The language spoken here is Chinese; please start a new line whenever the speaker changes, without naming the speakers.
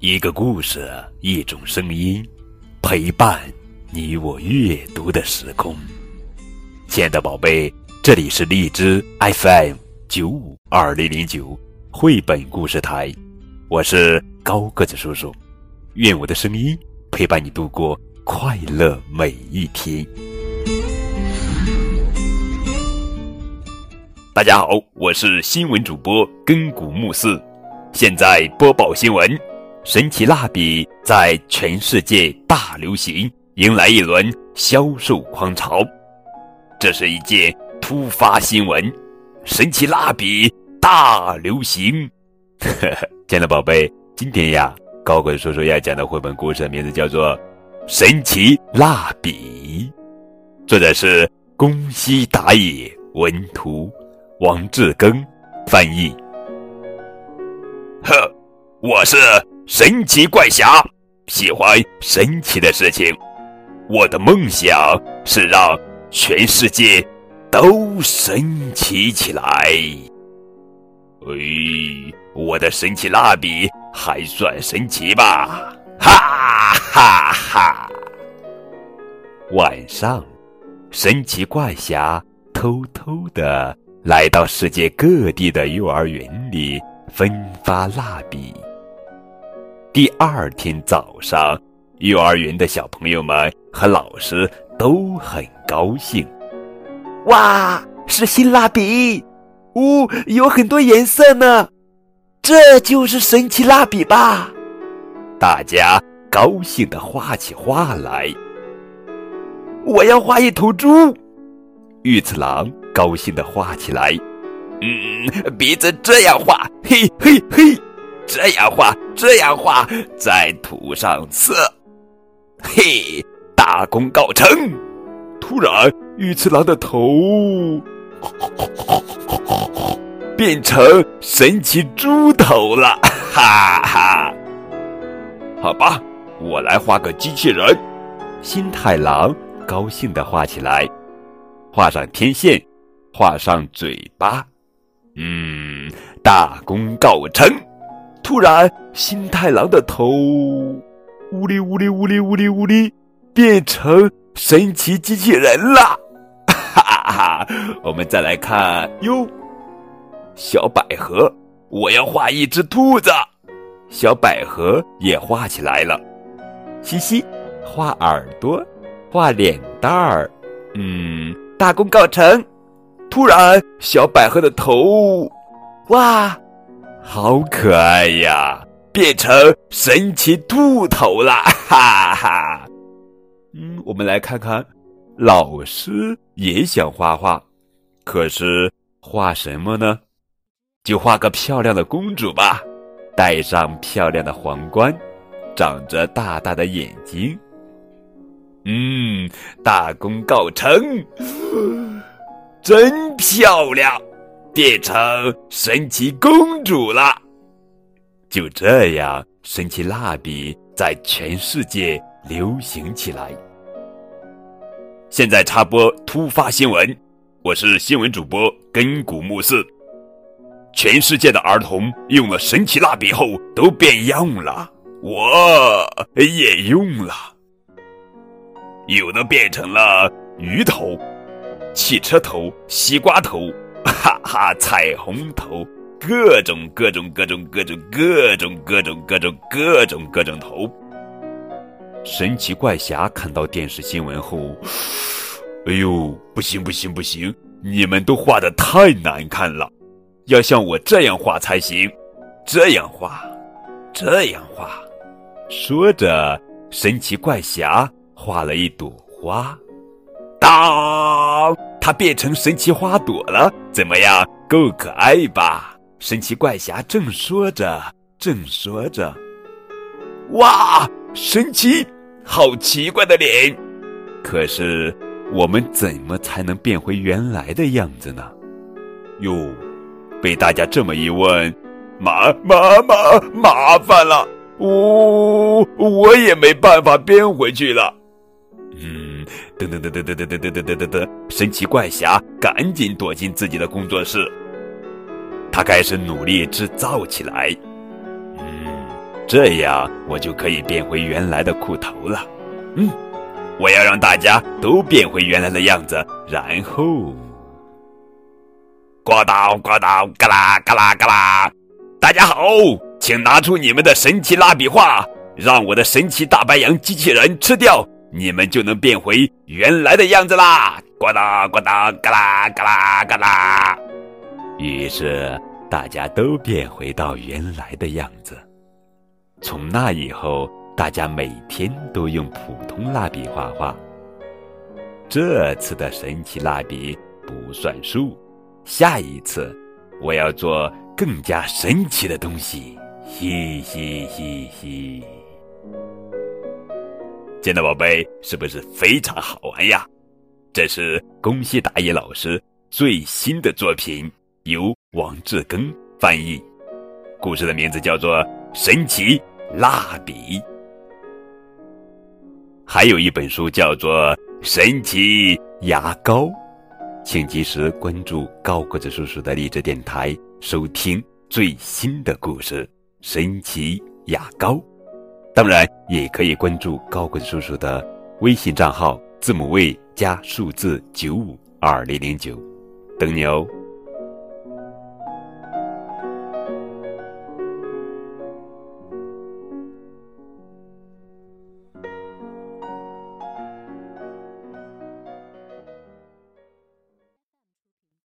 一个故事，一种声音，陪伴你我阅读的时空。亲爱的宝贝，这里是荔枝 FM 九五二零零九绘本故事台，我是高个子叔叔。愿我的声音陪伴你度过快乐每一天。大家好，我是新闻主播根古木寺，现在播报新闻。神奇蜡笔在全世界大流行，迎来一轮销售狂潮。这是一件突发新闻，神奇蜡笔大流行。亲爱的宝贝，今天呀，高鬼叔叔要讲的绘本故事名字叫做《神奇蜡笔》，作者是宫西达也，文图王志庚翻译。呵，我是。神奇怪侠喜欢神奇的事情，我的梦想是让全世界都神奇起来。哎，我的神奇蜡笔还算神奇吧？哈哈哈！晚上，神奇怪侠偷偷的来到世界各地的幼儿园里分发蜡笔。第二天早上，幼儿园的小朋友们和老师都很高兴。
哇，是新蜡笔！呜，有很多颜色呢，这就是神奇蜡笔吧？
大家高兴地画起画来。
我要画一头猪。
玉次郎高兴地画起来。
嗯，鼻子这样画，嘿嘿嘿。这样画，这样画，再涂上色，嘿，大功告成！
突然，玉次郎的头变成神奇猪头了，哈哈！好吧，我来画个机器人。新太郎高兴地画起来，画上天线，画上嘴巴，嗯，大功告成。突然，新太郎的头呜哩呜哩呜哩呜哩呜哩，变成神奇机器人了！哈哈，我们再来看哟，小百合，我要画一只兔子，小百合也画起来了。嘻嘻，画耳朵，画脸蛋儿，嗯，大功告成。突然，小百合的头，哇！好可爱呀！变成神奇兔头了，哈哈。嗯，我们来看看，老师也想画画，可是画什么呢？就画个漂亮的公主吧，戴上漂亮的皇冠，长着大大的眼睛。嗯，大功告成，真漂亮。变成神奇公主了，就这样，神奇蜡笔在全世界流行起来。现在插播突发新闻，我是新闻主播根古木寺。全世界的儿童用了神奇蜡笔后都变样了，我也用了，有的变成了鱼头、汽车头、西瓜头。哈，彩虹头，各种各种各种各种各种各种各种各种各种头。神奇怪侠看到电视新闻后，哎呦，不行不行不行，你们都画的太难看了，要像我这样画才行，这样画，这样画。说着，神奇怪侠画了一朵花，当。它变成神奇花朵了，怎么样？够可爱吧？神奇怪侠正说着，正说着，哇，神奇，好奇怪的脸！可是我们怎么才能变回原来的样子呢？哟，被大家这么一问，麻麻麻麻烦了，呜我也没办法变回去了。嗯噔噔噔噔噔噔噔噔噔噔噔！神奇怪侠赶紧躲进自己的工作室，他开始努力制造起来。嗯，这样我就可以变回原来的裤头了。嗯，我要让大家都变回原来的样子，然后，呱嗒呱嗒，嘎啦嘎啦嘎啦！大家好，请拿出你们的神奇蜡笔画，让我的神奇大白羊机器人吃掉，你们就能变回原来的样子啦！呱嗒呱嗒，嘎啦嘎啦嘎啦！于是大家都变回到原来的样子。从那以后，大家每天都用普通蜡笔画画。这次的神奇蜡笔不算数，下一次我要做。更加神奇的东西，嘻嘻嘻嘻！见到宝贝是不是非常好玩呀？这是宫西达也老师最新的作品，由王志庚翻译。故事的名字叫做《神奇蜡笔》。还有一本书叫做《神奇牙膏》，请及时关注高个子叔叔的励志电台。收听最新的故事《神奇牙膏》，当然也可以关注高滚叔叔的微信账号，字母 V 加数字九五二零零九，等你哦。